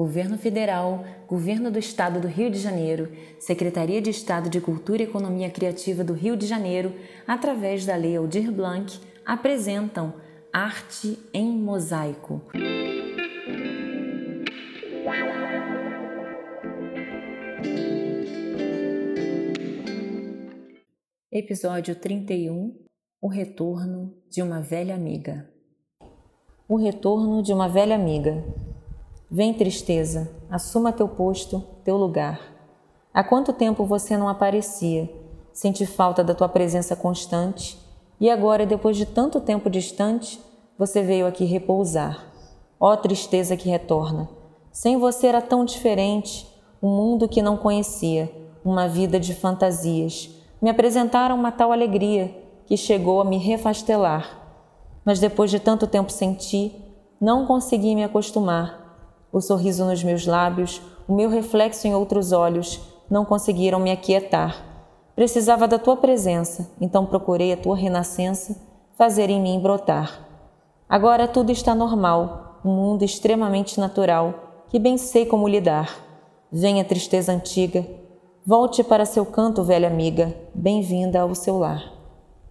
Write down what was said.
Governo Federal, Governo do Estado do Rio de Janeiro, Secretaria de Estado de Cultura e Economia Criativa do Rio de Janeiro, através da Lei Aldir Blanc, apresentam Arte em Mosaico. Episódio 31 O retorno de uma velha amiga. O retorno de uma velha amiga. Vem, tristeza, assuma teu posto, teu lugar. Há quanto tempo você não aparecia? Senti falta da tua presença constante e agora, depois de tanto tempo distante, você veio aqui repousar. Ó tristeza que retorna! Sem você era tão diferente, um mundo que não conhecia, uma vida de fantasias. Me apresentaram uma tal alegria que chegou a me refastelar. Mas depois de tanto tempo sem ti, não consegui me acostumar o sorriso nos meus lábios, o meu reflexo em outros olhos não conseguiram me aquietar. Precisava da tua presença, então procurei a tua renascença fazer em mim brotar. Agora tudo está normal, um mundo extremamente natural, que bem sei como lidar. Venha tristeza antiga, volte para seu canto, velha amiga, bem-vinda ao seu lar.